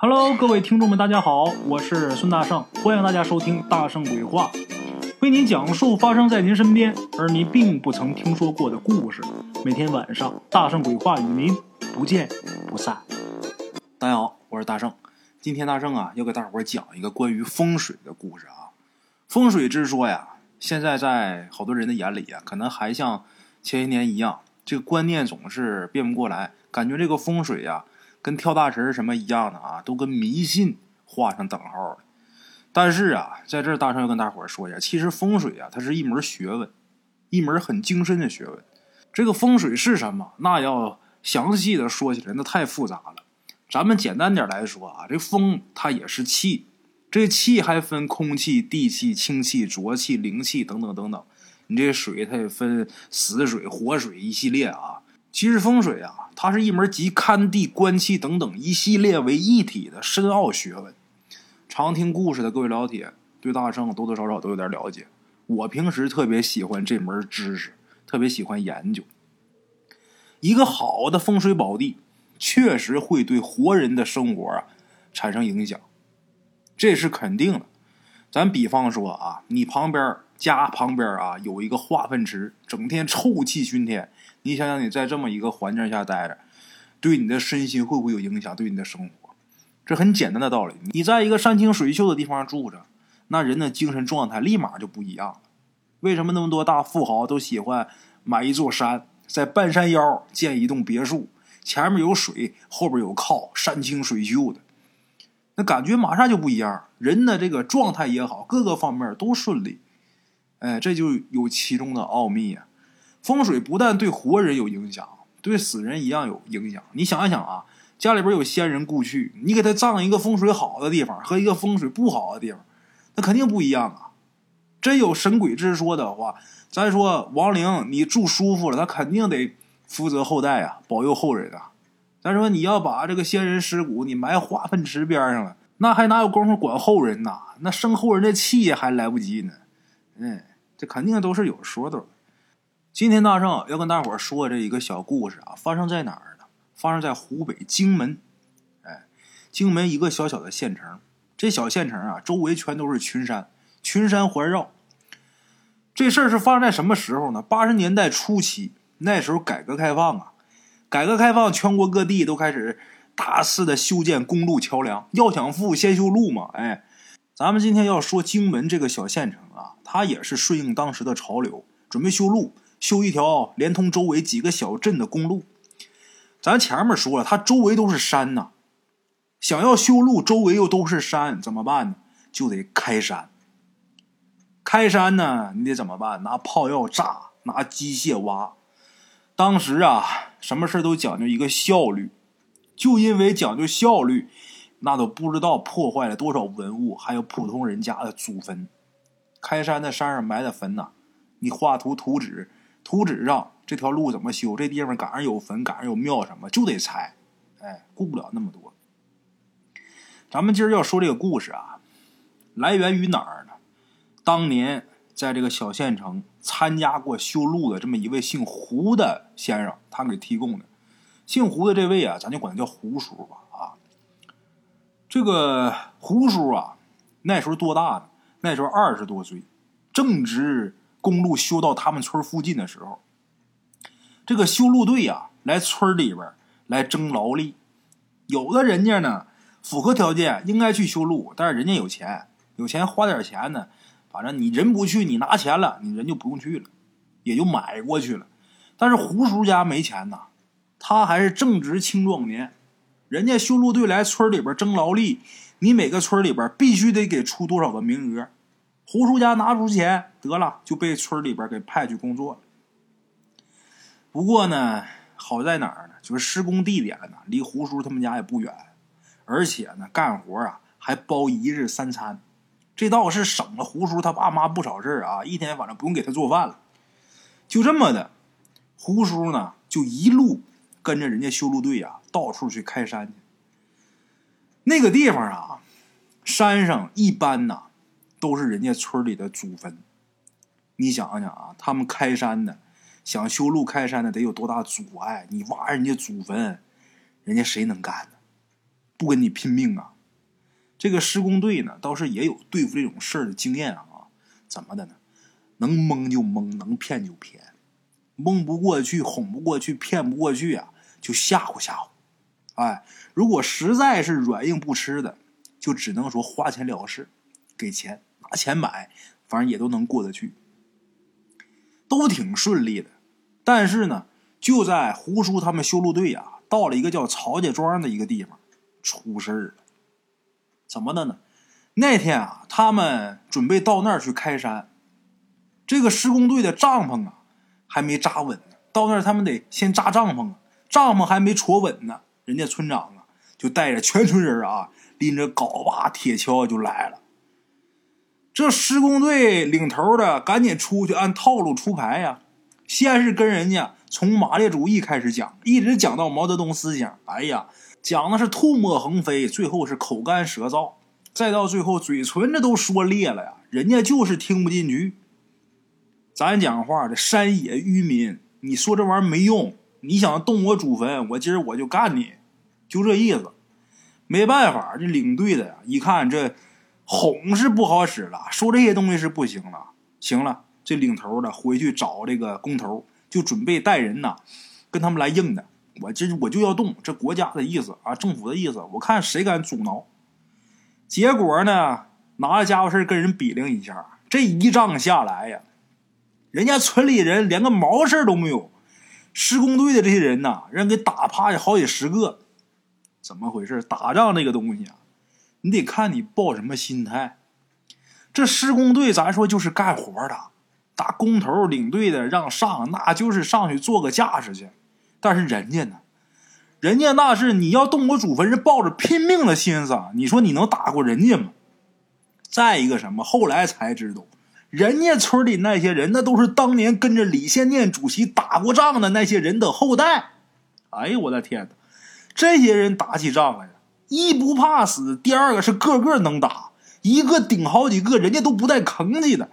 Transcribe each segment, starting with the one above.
Hello，各位听众们，大家好，我是孙大圣，欢迎大家收听《大圣鬼话》，为您讲述发生在您身边而您并不曾听说过的故事。每天晚上，《大圣鬼话》与您不见不散。大家好，我是大圣，今天大圣啊要给大伙儿讲一个关于风水的故事啊。风水之说呀，现在在好多人的眼里啊，可能还像前些年一样，这个观念总是变不过来，感觉这个风水呀。跟跳大神什么一样的啊，都跟迷信画上等号了。但是啊，在这儿大圣要跟大伙说一下，其实风水啊，它是一门学问，一门很精深的学问。这个风水是什么？那要详细的说起来，那太复杂了。咱们简单点来说啊，这风它也是气，这气还分空气、地气、清气、浊气、灵气等等等等。你这水它也分死水、活水一系列啊。其实风水啊，它是一门集看地、观气等等一系列为一体的深奥学问。常听故事的各位老铁，对大圣多多少少都有点了解。我平时特别喜欢这门知识，特别喜欢研究。一个好的风水宝地，确实会对活人的生活啊产生影响，这是肯定的。咱比方说啊，你旁边家旁边啊有一个化粪池，整天臭气熏天。你想想，你在这么一个环境下待着，对你的身心会不会有影响？对你的生活，这很简单的道理。你在一个山清水秀的地方住着，那人的精神状态立马就不一样了。为什么那么多大富豪都喜欢买一座山，在半山腰建一栋别墅，前面有水，后边有靠，山清水秀的，那感觉马上就不一样。人的这个状态也好，各个方面都顺利。哎，这就有其中的奥秘啊。风水不但对活人有影响，对死人一样有影响。你想一想啊，家里边有先人故去，你给他葬一个风水好的地方和一个风水不好的地方，那肯定不一样啊。真有神鬼之说的话，咱说亡灵你住舒服了，他肯定得负责后代啊，保佑后人啊。咱说你要把这个先人尸骨你埋化粪池边上了，那还哪有功夫管后人呐？那生后人的气还来不及呢。嗯，这肯定都是有说的。今天大圣要跟大伙说这一个小故事啊，发生在哪儿呢？发生在湖北荆门。哎，荆门一个小小的县城，这小县城啊，周围全都是群山，群山环绕。这事儿是发生在什么时候呢？八十年代初期，那时候改革开放啊，改革开放，全国各地都开始大肆的修建公路桥梁。要想富，先修路嘛。哎，咱们今天要说荆门这个小县城啊，它也是顺应当时的潮流，准备修路。修一条连通周围几个小镇的公路，咱前面说了，它周围都是山呐。想要修路，周围又都是山，怎么办呢？就得开山。开山呢，你得怎么办？拿炮药炸，拿机械挖。当时啊，什么事都讲究一个效率，就因为讲究效率，那都不知道破坏了多少文物，还有普通人家的祖坟。开山的山上埋的坟呐，你画图图纸。图纸上这条路怎么修？这地方赶上有坟，赶上有庙，什么就得拆。哎，顾不了那么多。咱们今儿要说这个故事啊，来源于哪儿呢？当年在这个小县城参加过修路的这么一位姓胡的先生，他给提供的。姓胡的这位啊，咱就管他叫胡叔吧。啊，这个胡叔啊，那时候多大呢？那时候二十多岁，正值。公路修到他们村附近的时候，这个修路队呀来村里边来征劳力。有的人家呢符合条件，应该去修路，但是人家有钱，有钱花点钱呢，反正你人不去，你拿钱了，你人就不用去了，也就买过去了。但是胡叔家没钱呐，他还是正值青壮年，人家修路队来村里边征劳力，你每个村里边必须得给出多少个名额。胡叔家拿出钱得了，就被村里边给派去工作了。不过呢，好在哪儿呢？就是施工地点呢，离胡叔他们家也不远，而且呢，干活啊还包一日三餐，这倒是省了胡叔他爸妈不少事儿啊。一天反正不用给他做饭了。就这么的，胡叔呢就一路跟着人家修路队呀，到处去开山去。那个地方啊，山上一般呐。都是人家村里的祖坟，你想想啊，他们开山的，想修路开山的，得有多大阻碍？你挖人家祖坟，人家谁能干呢？不跟你拼命啊。这个施工队呢，倒是也有对付这种事儿的经验啊。怎么的呢？能蒙就蒙，能骗就骗，蒙不过去，哄不过去，骗不过去啊，就吓唬吓唬。哎，如果实在是软硬不吃的，就只能说花钱了事，给钱拿钱买，反正也都能过得去，都挺顺利的。但是呢，就在胡叔他们修路队啊，到了一个叫曹家庄的一个地方，出事儿了。怎么的呢？那天啊，他们准备到那儿去开山，这个施工队的帐篷啊还没扎稳呢。到那儿他们得先扎帐篷啊，帐篷还没戳稳呢。人家村长啊，就带着全村人啊，拎着镐把、铁锹就来了。这施工队领头的赶紧出去按套路出牌呀。先是跟人家从马列主义开始讲，一直讲到毛泽东思想。哎呀，讲的是唾沫横飞，最后是口干舌燥，再到最后嘴唇子都说裂了呀。人家就是听不进去。咱讲话这山野愚民，你说这玩意儿没用。你想动我祖坟，我今儿我就干你。就这意思，没办法，这领队的呀，一看这哄是不好使了，说这些东西是不行了。行了，这领头的回去找这个工头，就准备带人呐，跟他们来硬的。我这我就要动，这国家的意思啊，政府的意思，我看谁敢阻挠。结果呢，拿着家伙事跟人比量一下，这一仗下来呀，人家村里人连个毛事都没有，施工队的这些人呐，人给打趴下好几十个。怎么回事？打仗这个东西啊，你得看你抱什么心态。这施工队咱说就是干活的，打工头领队的让上，那就是上去做个架势去。但是人家呢，人家那是你要动我祖坟，是抱着拼命的心思。你说你能打过人家吗？再一个什么？后来才知道，人家村里那些人，那都是当年跟着李先念主席打过仗的那些人的后代。哎呦，我的天哪！这些人打起仗来呀，一不怕死，第二个是个个能打，一个顶好几个，人家都不带吭气的。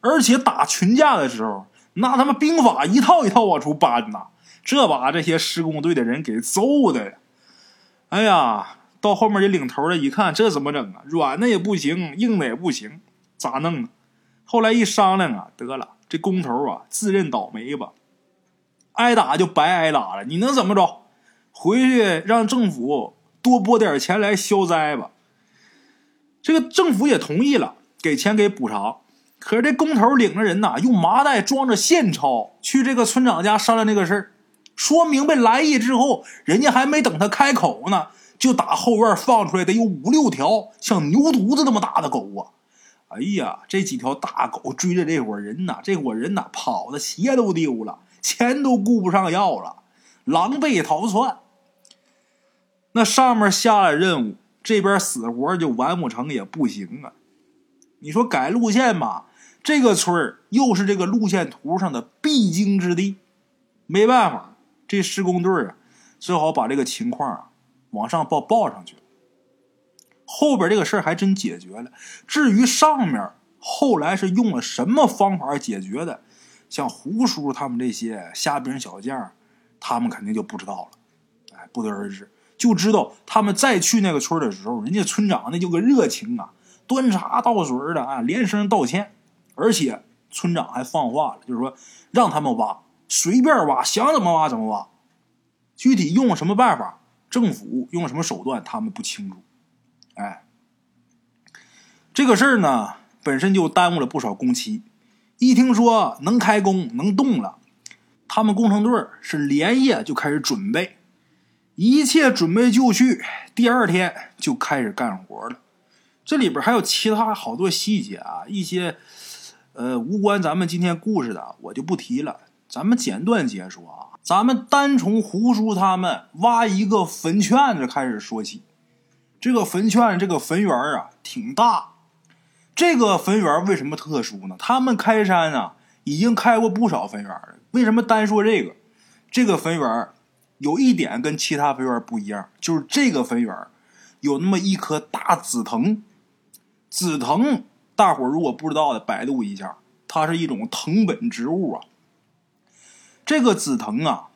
而且打群架的时候，那他妈兵法一套一套往出搬呐，这把这些施工队的人给揍的呀！哎呀，到后面这领头的一看，这怎么整啊？软的也不行，硬的也不行，咋弄呢？后来一商量啊，得了，这工头啊，自认倒霉吧，挨打就白挨打了，你能怎么着？回去让政府多拨点钱来消灾吧。这个政府也同意了，给钱给补偿。可是这工头领着人呐，用麻袋装着现钞去这个村长家商量这个事儿。说明白来意之后，人家还没等他开口呢，就打后院放出来得有五六条像牛犊子那么大的狗啊！哎呀，这几条大狗追着这伙人呐，这伙人呐跑的鞋都丢了，钱都顾不上要了，狼狈逃窜。那上面下了任务，这边死活就完不成也不行啊！你说改路线吧，这个村儿又是这个路线图上的必经之地，没办法，这施工队啊，只好把这个情况啊往上报报上去。后边这个事儿还真解决了。至于上面后来是用了什么方法解决的，像胡叔他们这些虾兵小将，他们肯定就不知道了，哎，不得而知。就知道他们再去那个村的时候，人家村长那就个热情啊，端茶倒水的啊，连声道歉，而且村长还放话了，就是说让他们挖，随便挖，想怎么挖怎么挖，具体用什么办法，政府用什么手段，他们不清楚。哎，这个事儿呢，本身就耽误了不少工期。一听说能开工能动了，他们工程队是连夜就开始准备。一切准备就绪，第二天就开始干活了。这里边还有其他好多细节啊，一些呃无关咱们今天故事的，我就不提了。咱们简短解说啊，咱们单从胡叔他们挖一个坟圈子开始说起。这个坟圈这个坟园啊挺大。这个坟园为什么特殊呢？他们开山啊已经开过不少坟园了。为什么单说这个？这个坟园有一点跟其他坟园不一样，就是这个坟园有那么一棵大紫藤。紫藤，大伙如果不知道的，百度一下，它是一种藤本植物啊。这个紫藤啊，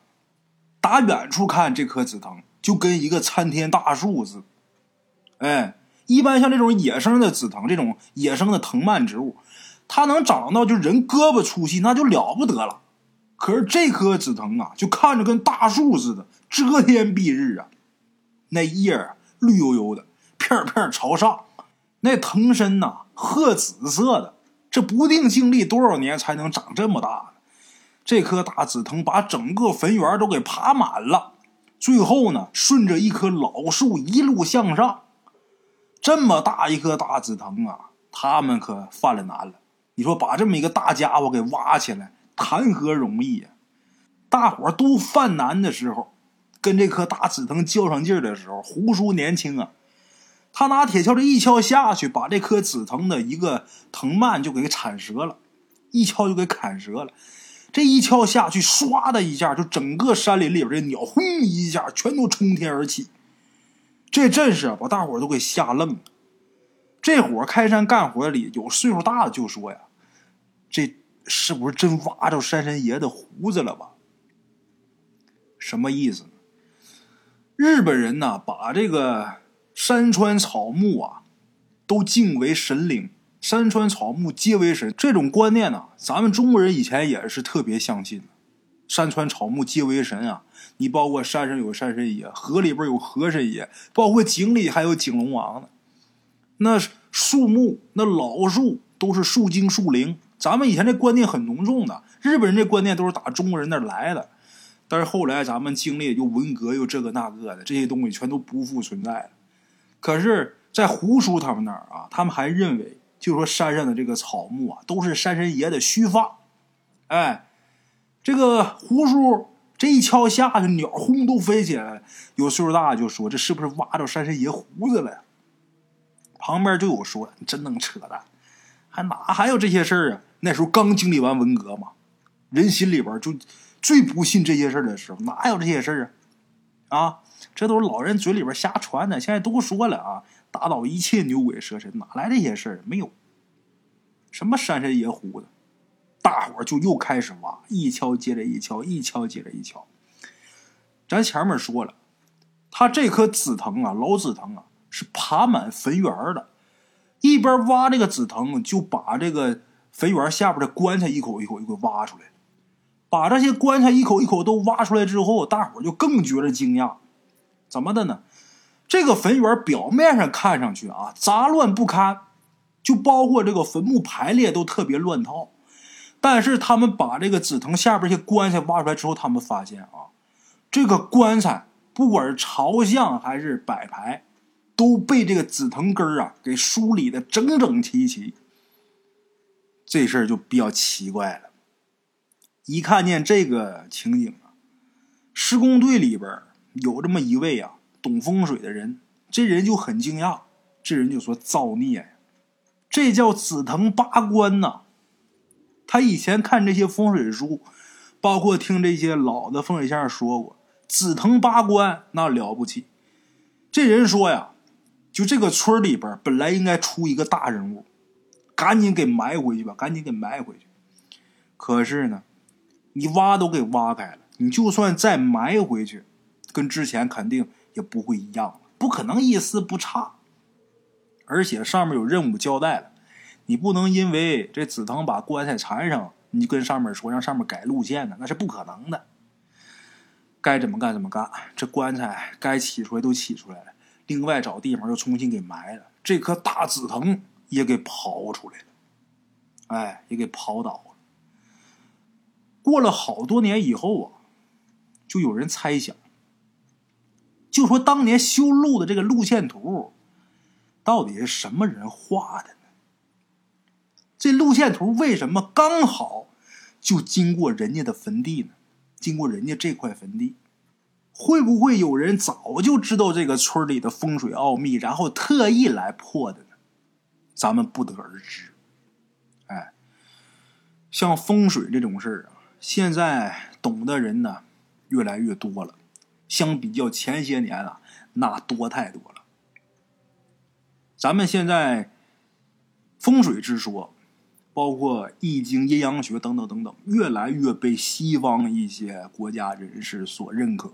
打远处看，这棵紫藤就跟一个参天大树似的，哎，一般像这种野生的紫藤，这种野生的藤蔓植物，它能长到就人胳膊粗细，那就了不得了。可是这棵紫藤啊，就看着跟大树似的，遮天蔽日啊，那叶啊绿油油的，片片朝上，那藤身呐褐紫色的，这不定经历多少年才能长这么大。这棵大紫藤把整个坟园都给爬满了，最后呢，顺着一棵老树一路向上。这么大一棵大紫藤啊，他们可犯了难了。你说把这么一个大家伙给挖起来，谈何容易呀？大伙都犯难的时候，跟这棵大紫藤较上劲儿的时候，胡叔年轻啊，他拿铁锹这一锹下去，把这棵紫藤的一个藤蔓就给铲折了，一锹就给砍折了。这一锹下去，唰的一下，就整个山林里边这鸟轰一下全都冲天而起。这阵势，把大伙都给吓愣了。这伙开山干活里有岁数大的就说呀：“这是不是真挖着山神爷的胡子了吧？”什么意思？日本人呢，把这个山川草木啊，都敬为神灵。山川草木皆为神，这种观念呢，咱们中国人以前也是特别相信的。山川草木皆为神啊！你包括山上有山神爷，河里边有河神爷，包括井里还有井龙王呢。那树木、那老树都是树精树灵，咱们以前这观念很浓重的。日本人这观念都是打中国人那来的，但是后来咱们经历又文革又这个那个的，这些东西全都不复存在了。可是，在胡叔他们那儿啊，他们还认为。就说山上的这个草木啊，都是山神爷的须发。哎，这个胡叔这一敲下去，鸟轰都飞起来了。有岁数大就说：“这是不是挖着山神爷胡子了呀？”旁边就有说：“你真能扯淡，还哪还有这些事儿啊？那时候刚经历完文革嘛，人心里边就最不信这些事儿的时候，哪有这些事儿啊？啊，这都是老人嘴里边瞎传的。现在都说了啊。”打倒一切牛鬼蛇神，哪来这些事儿？没有，什么山神爷胡子，大伙儿就又开始挖，一敲接着一敲，一敲接着一敲。咱前面说了，他这棵紫藤啊，老紫藤啊，是爬满坟园的。一边挖这个紫藤，就把这个坟园下边的棺材一口一口就给挖出来。把这些棺材一口一口都挖出来之后，大伙就更觉得惊讶，怎么的呢？这个坟园表面上看上去啊杂乱不堪，就包括这个坟墓排列都特别乱套。但是他们把这个紫藤下边这些棺材挖出来之后，他们发现啊，这个棺材不管是朝向还是摆排，都被这个紫藤根啊给梳理的整整齐齐。这事儿就比较奇怪了。一看见这个情景啊，施工队里边有这么一位啊。懂风水的人，这人就很惊讶。这人就说：“造孽呀，这叫紫藤八关呐！”他以前看这些风水书，包括听这些老的风水先生说过，紫藤八关那了不起。这人说呀，就这个村里边本来应该出一个大人物，赶紧给埋回去吧，赶紧给埋回去。可是呢，你挖都给挖开了，你就算再埋回去，跟之前肯定。也不会一样，不可能一丝不差。而且上面有任务交代了，你不能因为这紫藤把棺材缠上，你就跟上面说让上面改路线呢，那是不可能的。该怎么干怎么干，这棺材该起出来都起出来了，另外找地方又重新给埋了，这棵大紫藤也给刨出来了，哎，也给刨倒了。过了好多年以后啊，就有人猜想。就说当年修路的这个路线图，到底是什么人画的呢？这路线图为什么刚好就经过人家的坟地呢？经过人家这块坟地，会不会有人早就知道这个村里的风水奥秘，然后特意来破的呢？咱们不得而知。哎，像风水这种事儿啊，现在懂的人呢越来越多了。相比较前些年啊，那多太多了。咱们现在风水之说，包括易经、阴阳学等等等等，越来越被西方一些国家人士所认可。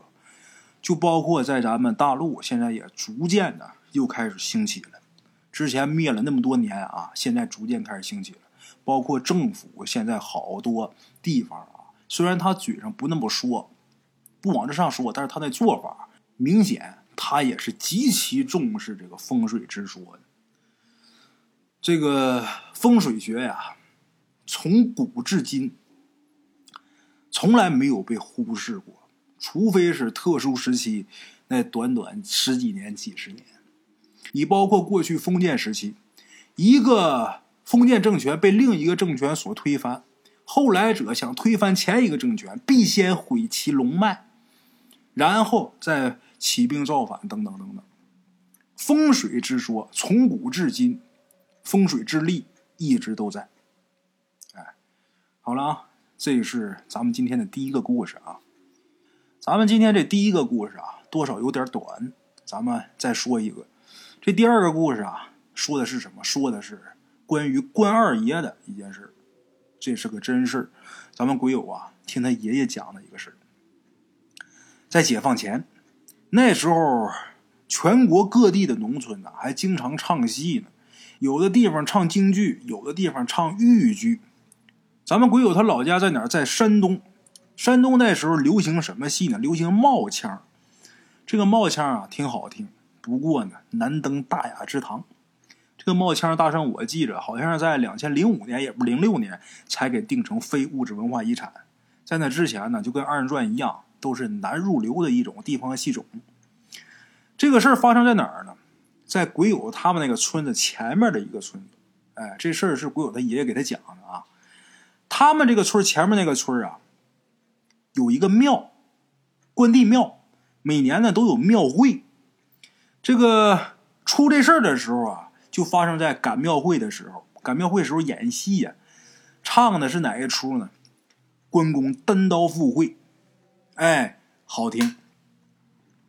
就包括在咱们大陆，现在也逐渐的又开始兴起了。之前灭了那么多年啊，现在逐渐开始兴起了。包括政府现在好多地方啊，虽然他嘴上不那么说，不往这上说，但是他那做法明显，他也是极其重视这个风水之说的。这个风水学呀，从古至今从来没有被忽视过，除非是特殊时期，那短短十几年、几十年。你包括过去封建时期，一个封建政权被另一个政权所推翻，后来者想推翻前一个政权，必先毁其龙脉，然后再起兵造反，等等等等。风水之说从古至今，风水之力一直都在。哎，好了啊，这是咱们今天的第一个故事啊。咱们今天这第一个故事啊，多少有点短，咱们再说一个。这第二个故事啊，说的是什么？说的是关于关二爷的一件事。这是个真事咱们鬼友啊，听他爷爷讲的一个事在解放前，那时候全国各地的农村呢，还经常唱戏呢。有的地方唱京剧，有的地方唱豫剧。咱们鬼友他老家在哪儿？在山东。山东那时候流行什么戏呢？流行冒腔。这个冒腔啊，挺好听。不过呢，难登大雅之堂。这个冒腔大圣，我记着好像是在两千零五年，也不零六年才给定成非物质文化遗产。在那之前呢，就跟二人转一样，都是难入流的一种地方戏种。这个事儿发生在哪儿呢？在鬼友他们那个村子前面的一个村子。哎，这事儿是鬼友他爷爷给他讲的啊。他们这个村前面那个村啊，有一个庙，关帝庙，每年呢都有庙会。这个出这事儿的时候啊，就发生在赶庙会的时候。赶庙会时候演戏呀，唱的是哪一出呢？关公单刀赴会，哎，好听。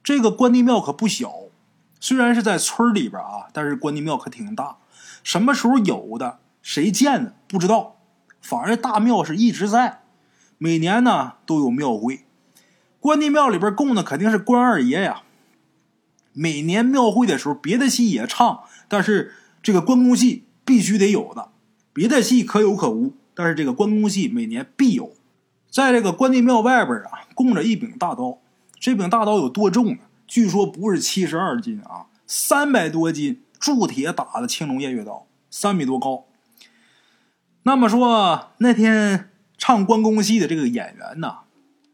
这个关帝庙可不小，虽然是在村里边啊，但是关帝庙可挺大。什么时候有的，谁建的不知道，反而大庙是一直在，每年呢都有庙会。关帝庙里边供的肯定是关二爷呀。每年庙会的时候，别的戏也唱，但是这个关公戏必须得有的。别的戏可有可无，但是这个关公戏每年必有。在这个关帝庙外边啊，供着一柄大刀。这柄大刀有多重呢？据说不是七十二斤啊，三百多斤，铸铁打的青龙偃月刀，三米多高。那么说，那天唱关公戏的这个演员呢，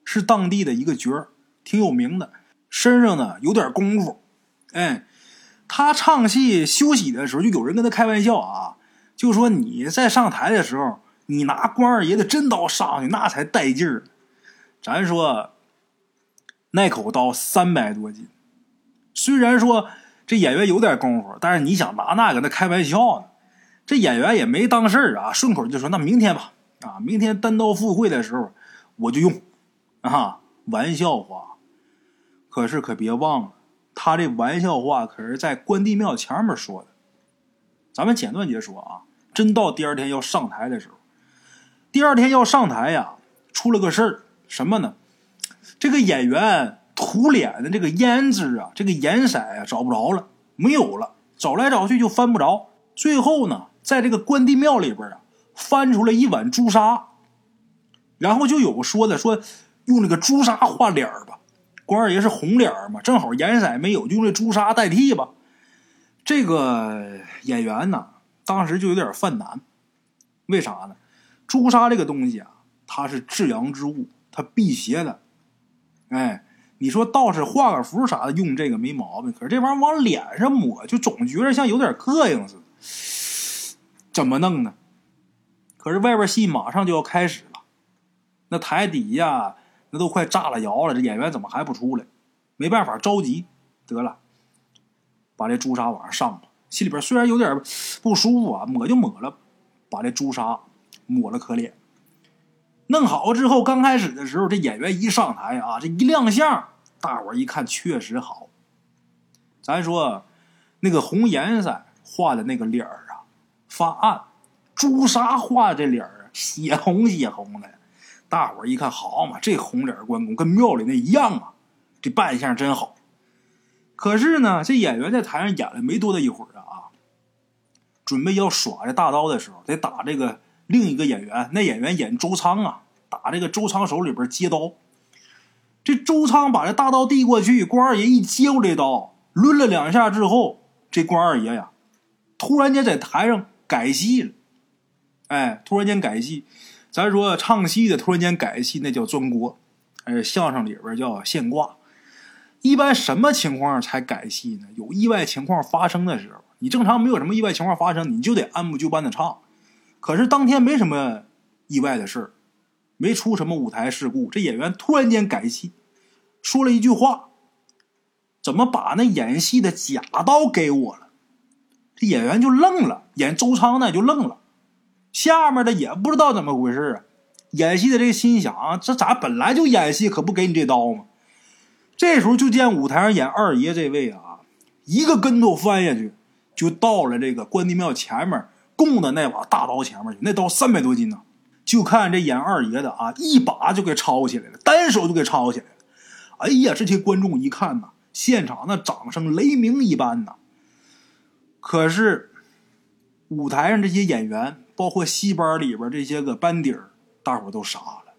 是当地的一个角儿，挺有名的，身上呢有点功夫。哎，他唱戏休息的时候，就有人跟他开玩笑啊，就说你在上台的时候，你拿关二爷的真刀上去，那才带劲儿。咱说那口刀三百多斤，虽然说这演员有点功夫，但是你想拿那跟他开玩笑呢，这演员也没当事儿啊，顺口就说那明天吧，啊，明天单刀赴会的时候我就用，啊，玩笑话。可是可别忘了。他这玩笑话可是在关帝庙前面说的，咱们简短截说啊。真到第二天要上台的时候，第二天要上台呀，出了个事儿，什么呢？这个演员涂脸的这个胭脂啊，这个颜色啊找不着了，没有了，找来找去就翻不着。最后呢，在这个关帝庙里边啊，翻出来一碗朱砂，然后就有个说的说用这个朱砂画脸儿吧。关二爷是红脸儿嘛，正好颜色没有，就用这朱砂代替吧。这个演员呢，当时就有点犯难，为啥呢？朱砂这个东西啊，它是至阳之物，它辟邪的。哎，你说道士画个符啥的用这个没毛病，可是这玩意儿往脸上抹，就总觉得像有点膈应似的。怎么弄呢？可是外边戏马上就要开始了，那台底下。那都快炸了窑了，这演员怎么还不出来？没办法，着急，得了，把这朱砂往上上吧。心里边虽然有点不舒服啊，抹就抹了，把这朱砂抹了，可脸。弄好之后，刚开始的时候，这演员一上台啊，这一亮相，大伙一看确实好。咱说那个红颜色画的那个脸儿啊，发暗；朱砂画这脸儿血红血红的。大伙儿一看，好嘛，这红脸关公跟庙里那一样啊！这扮相真好。可是呢，这演员在台上演了没多大一会儿啊，准备要耍这大刀的时候，得打这个另一个演员。那演员演周仓啊，打这个周仓手里边接刀。这周仓把这大刀递过去，关二爷一接过这刀，抡了两下之后，这关二爷呀，突然间在台上改戏了。哎，突然间改戏，咱说唱戏的突然间改戏，那叫钻锅；哎，相声里边叫现挂。一般什么情况才改戏呢？有意外情况发生的时候，你正常没有什么意外情况发生，你就得按部就班的唱。可是当天没什么意外的事儿，没出什么舞台事故，这演员突然间改戏，说了一句话：“怎么把那演戏的假刀给我了？”这演员就愣了，演周仓的就愣了。下面的也不知道怎么回事啊！演戏的这个心想啊：这咋本来就演戏，可不给你这刀吗？这时候就见舞台上演二爷这位啊，一个跟头翻下去，就到了这个关帝庙前面供的那把大刀前面去。那刀三百多斤呢，就看这演二爷的啊，一把就给抄起来了，单手就给抄起来了。哎呀，这些观众一看呐，现场那掌声雷鸣一般呐。可是舞台上这些演员。包括戏班里边这些个班底儿，大伙都傻了。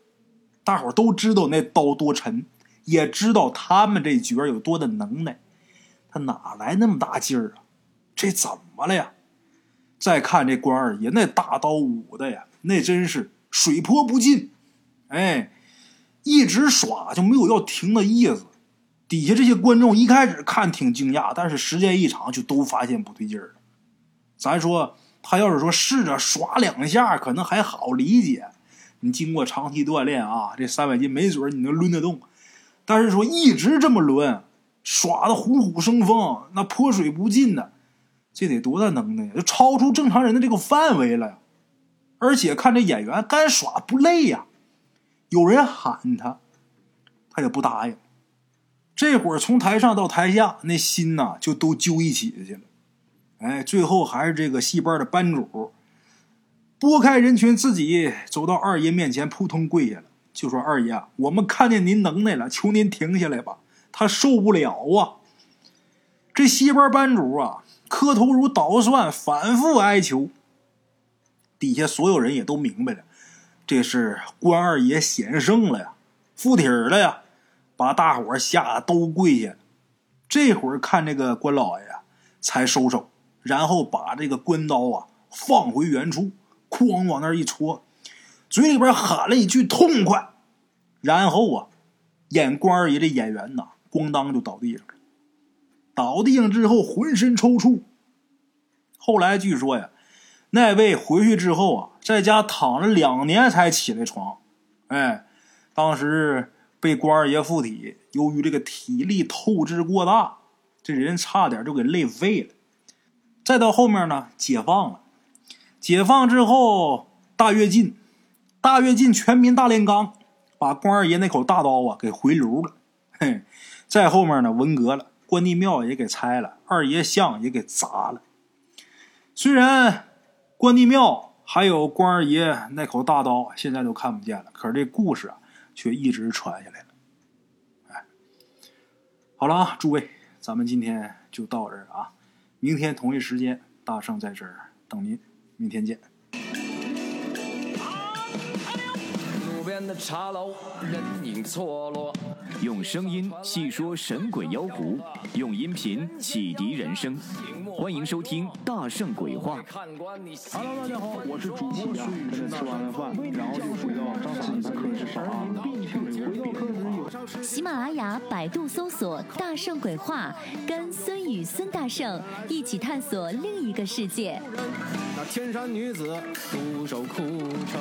大伙都知道那刀多沉，也知道他们这角有多的能耐。他哪来那么大劲儿啊？这怎么了呀？再看这关二爷那大刀舞的呀，那真是水泼不进。哎，一直耍就没有要停的意思。底下这些观众一开始看挺惊讶，但是时间一长就都发现不对劲儿了。咱说。他要是说试着耍两下，可能还好理解。你经过长期锻炼啊，这三百斤没准你能抡得动。但是说一直这么抡，耍的虎虎生风，那泼水不进的，这得多大能耐呀？就超出正常人的这个范围了。而且看这演员干耍不累呀，有人喊他，他也不答应。这会儿从台上到台下，那心呐就都揪一起去了。哎，最后还是这个戏班的班主拨开人群，自己走到二爷面前，扑通跪下了，就说：“二爷，我们看见您能耐了，求您停下来吧，他受不了啊！”这戏班班主啊，磕头如捣蒜，反复哀求。底下所有人也都明白了，这是关二爷显圣了呀，附体了呀，把大伙吓得都跪下了。这会儿看这个关老爷才收手。然后把这个关刀啊放回原处，哐往那儿一戳，嘴里边喊了一句痛快，然后啊，演关二爷的演员呐，咣当就倒地上了。倒地上之后浑身抽搐。后来据说呀，那位回去之后啊，在家躺了两年才起来床。哎，当时被关二爷附体，由于这个体力透支过大，这人差点就给累废了。再到后面呢，解放了。解放之后，大跃进，大跃进，全民大炼钢，把关二爷那口大刀啊给回炉了。嘿，再后面呢，文革了，关帝庙也给拆了，二爷像也给砸了。虽然关帝庙还有关二爷那口大刀现在都看不见了，可是这故事啊却一直传下来了。哎，好了啊，诸位，咱们今天就到这儿啊。明天同一时间，大圣在这儿等您。明天见。边的茶楼，人影错落。用声音细说神鬼妖狐，用音频启迪人生。欢迎收听《大圣鬼话》。Hello，大家好，我是主播孙宇。吃完了饭，然后就回到自己的课室上喜马拉雅、百度搜索“大圣鬼话”，跟孙宇、孙大圣一起探索另一个世界。那天山女子独守空城，